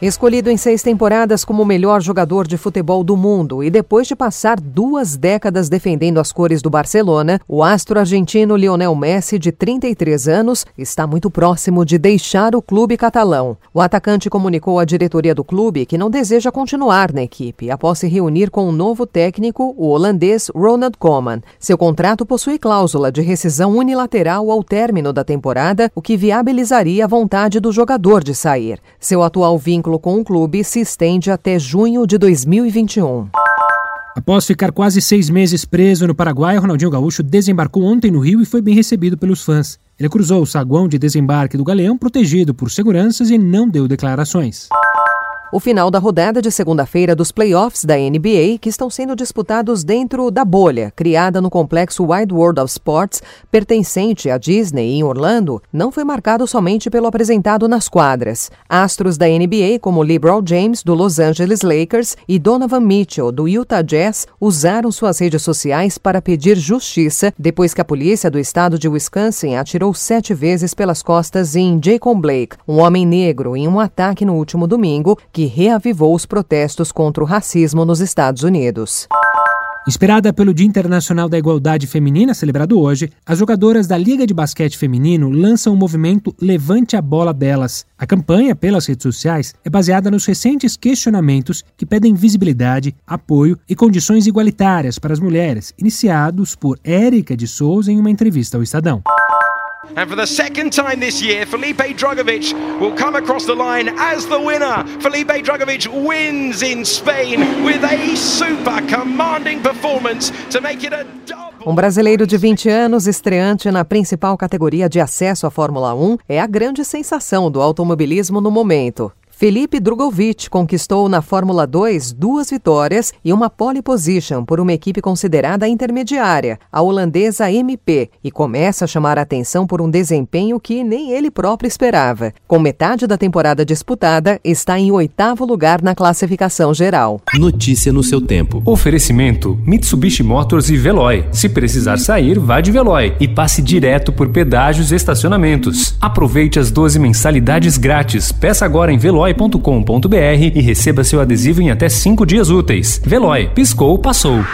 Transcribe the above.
Escolhido em seis temporadas como o melhor jogador de futebol do mundo e depois de passar duas décadas defendendo as cores do Barcelona, o astro argentino Lionel Messi, de 33 anos, está muito próximo de deixar o clube catalão. O atacante comunicou à diretoria do clube que não deseja continuar na equipe após se reunir com o um novo técnico, o holandês Ronald Koeman. Seu contrato possui cláusula de rescisão unilateral ao término da temporada, o que viabilizaria a vontade do jogador de sair. Seu atual vínculo vínculo com o clube se estende até junho de 2021. Após ficar quase seis meses preso no Paraguai, Ronaldinho Gaúcho desembarcou ontem no Rio e foi bem recebido pelos fãs. Ele cruzou o saguão de desembarque do Galeão protegido por seguranças e não deu declarações. O final da rodada de segunda-feira dos playoffs da NBA, que estão sendo disputados dentro da bolha criada no complexo Wide World of Sports, pertencente à Disney em Orlando, não foi marcado somente pelo apresentado nas quadras. Astros da NBA, como LeBron James, do Los Angeles Lakers, e Donovan Mitchell, do Utah Jazz, usaram suas redes sociais para pedir justiça depois que a polícia do estado de Wisconsin atirou sete vezes pelas costas em Jacob Blake, um homem negro, em um ataque no último domingo que reavivou os protestos contra o racismo nos Estados Unidos. Inspirada pelo Dia Internacional da Igualdade Feminina, celebrado hoje, as jogadoras da Liga de Basquete Feminino lançam o movimento Levante a Bola Delas. A campanha, pelas redes sociais, é baseada nos recentes questionamentos que pedem visibilidade, apoio e condições igualitárias para as mulheres, iniciados por Érica de Souza em uma entrevista ao Estadão. And for the second time this year, Felipe Drogovic will come across the line as the winner. Felipe Drogovic wins in Spain with a super commanding performance to make it a. Um brasileiro de 20 anos, estreante na principal categoria de acesso à Fórmula 1, é a grande sensação do automobilismo no momento. Felipe Drugovic conquistou na Fórmula 2 duas vitórias e uma pole position por uma equipe considerada intermediária, a holandesa MP, e começa a chamar a atenção por um desempenho que nem ele próprio esperava. Com metade da temporada disputada, está em oitavo lugar na classificação geral. Notícia no seu tempo. Oferecimento: Mitsubishi Motors e Veloy. Se precisar sair, vá de Veloy e passe direto por pedágios e estacionamentos. Aproveite as 12 mensalidades grátis. Peça agora em Veloy veloy.com.br e receba seu adesivo em até 5 dias úteis. Veloy, piscou, passou.